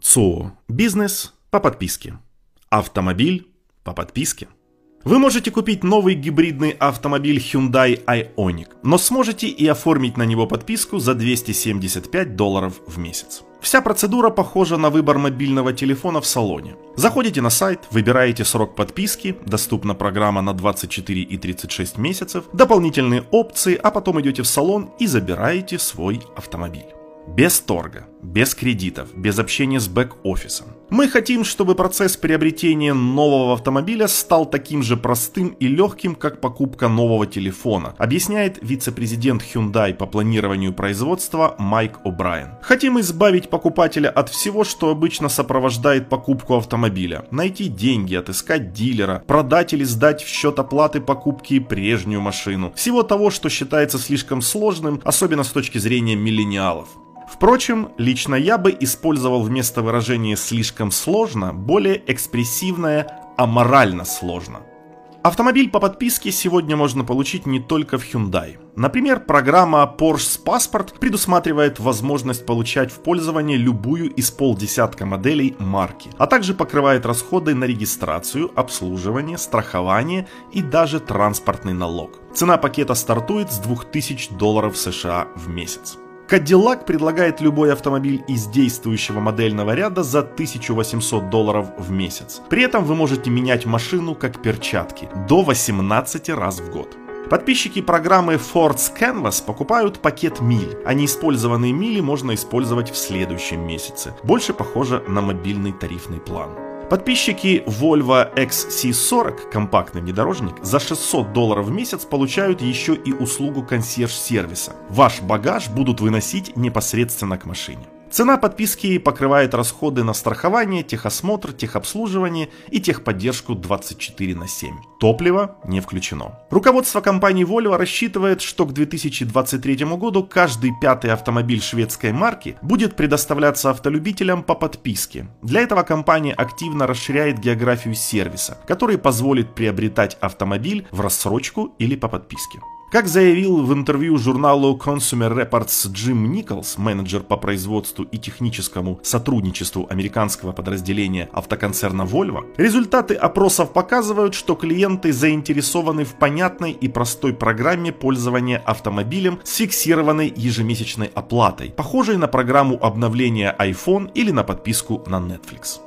ЦО. Бизнес по подписке. Автомобиль по подписке. Вы можете купить новый гибридный автомобиль Hyundai Ioniq, но сможете и оформить на него подписку за 275 долларов в месяц. Вся процедура похожа на выбор мобильного телефона в салоне. Заходите на сайт, выбираете срок подписки, доступна программа на 24 и 36 месяцев, дополнительные опции, а потом идете в салон и забираете свой автомобиль. Без торга, без кредитов, без общения с бэк-офисом. Мы хотим, чтобы процесс приобретения нового автомобиля стал таким же простым и легким, как покупка нового телефона, объясняет вице-президент Hyundai по планированию производства Майк О'Брайен. Хотим избавить покупателя от всего, что обычно сопровождает покупку автомобиля. Найти деньги, отыскать дилера, продать или сдать в счет оплаты покупки прежнюю машину. Всего того, что считается слишком сложным, особенно с точки зрения миллениалов. Впрочем, лично я бы использовал вместо выражения «слишком сложно» более экспрессивное «аморально сложно». Автомобиль по подписке сегодня можно получить не только в Hyundai. Например, программа Porsche Passport предусматривает возможность получать в пользование любую из полдесятка моделей марки, а также покрывает расходы на регистрацию, обслуживание, страхование и даже транспортный налог. Цена пакета стартует с 2000 долларов США в месяц. Cadillac предлагает любой автомобиль из действующего модельного ряда за 1800 долларов в месяц. При этом вы можете менять машину как перчатки до 18 раз в год. Подписчики программы Ford Canvas покупают пакет миль, а неиспользованные мили можно использовать в следующем месяце. Больше похоже на мобильный тарифный план. Подписчики Volvo XC40, компактный внедорожник, за 600 долларов в месяц получают еще и услугу консьерж-сервиса. Ваш багаж будут выносить непосредственно к машине. Цена подписки покрывает расходы на страхование, техосмотр, техобслуживание и техподдержку 24 на 7. Топливо не включено. Руководство компании Volvo рассчитывает, что к 2023 году каждый пятый автомобиль шведской марки будет предоставляться автолюбителям по подписке. Для этого компания активно расширяет географию сервиса, который позволит приобретать автомобиль в рассрочку или по подписке. Как заявил в интервью журналу Consumer Reports Джим Николс, менеджер по производству и техническому сотрудничеству американского подразделения автоконцерна Volvo, результаты опросов показывают, что клиенты заинтересованы в понятной и простой программе пользования автомобилем с фиксированной ежемесячной оплатой, похожей на программу обновления iPhone или на подписку на Netflix.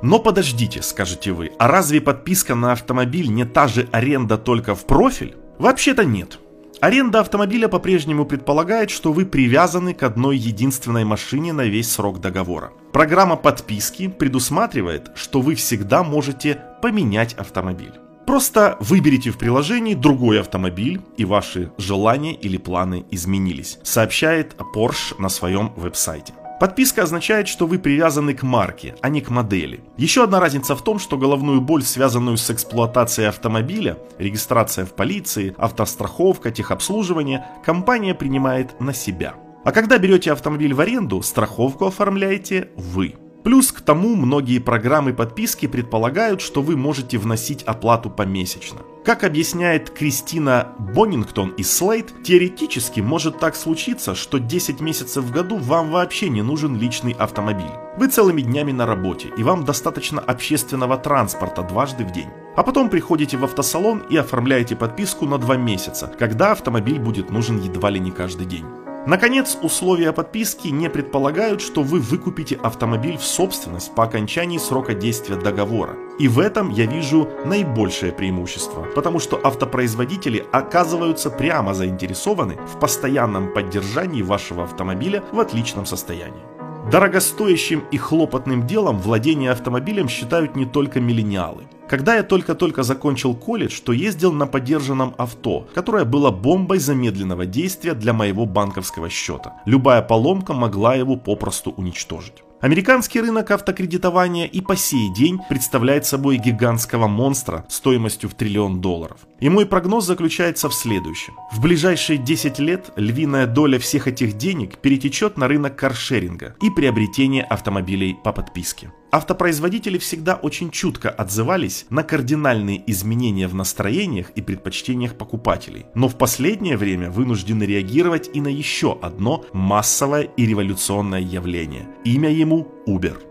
Но подождите, скажете вы, а разве подписка на автомобиль не та же аренда только в профиль? Вообще-то нет. Аренда автомобиля по-прежнему предполагает, что вы привязаны к одной единственной машине на весь срок договора. Программа подписки предусматривает, что вы всегда можете поменять автомобиль. Просто выберите в приложении другой автомобиль, и ваши желания или планы изменились, сообщает Porsche на своем веб-сайте. Подписка означает, что вы привязаны к марке, а не к модели. Еще одна разница в том, что головную боль, связанную с эксплуатацией автомобиля, регистрация в полиции, автостраховка, техобслуживание, компания принимает на себя. А когда берете автомобиль в аренду, страховку оформляете вы. Плюс к тому, многие программы подписки предполагают, что вы можете вносить оплату помесячно. Как объясняет Кристина Боннингтон из Slate, теоретически может так случиться, что 10 месяцев в году вам вообще не нужен личный автомобиль. Вы целыми днями на работе, и вам достаточно общественного транспорта дважды в день. А потом приходите в автосалон и оформляете подписку на 2 месяца, когда автомобиль будет нужен едва ли не каждый день. Наконец, условия подписки не предполагают, что вы выкупите автомобиль в собственность по окончании срока действия договора. И в этом я вижу наибольшее преимущество, потому что автопроизводители оказываются прямо заинтересованы в постоянном поддержании вашего автомобиля в отличном состоянии. Дорогостоящим и хлопотным делом владение автомобилем считают не только миллениалы. Когда я только-только закончил колледж, то ездил на подержанном авто, которое было бомбой замедленного действия для моего банковского счета. Любая поломка могла его попросту уничтожить. Американский рынок автокредитования и по сей день представляет собой гигантского монстра стоимостью в триллион долларов. И мой прогноз заключается в следующем. В ближайшие 10 лет львиная доля всех этих денег перетечет на рынок каршеринга и приобретение автомобилей по подписке. Автопроизводители всегда очень чутко отзывались на кардинальные изменения в настроениях и предпочтениях покупателей, но в последнее время вынуждены реагировать и на еще одно массовое и революционное явление. Имя ему Uber.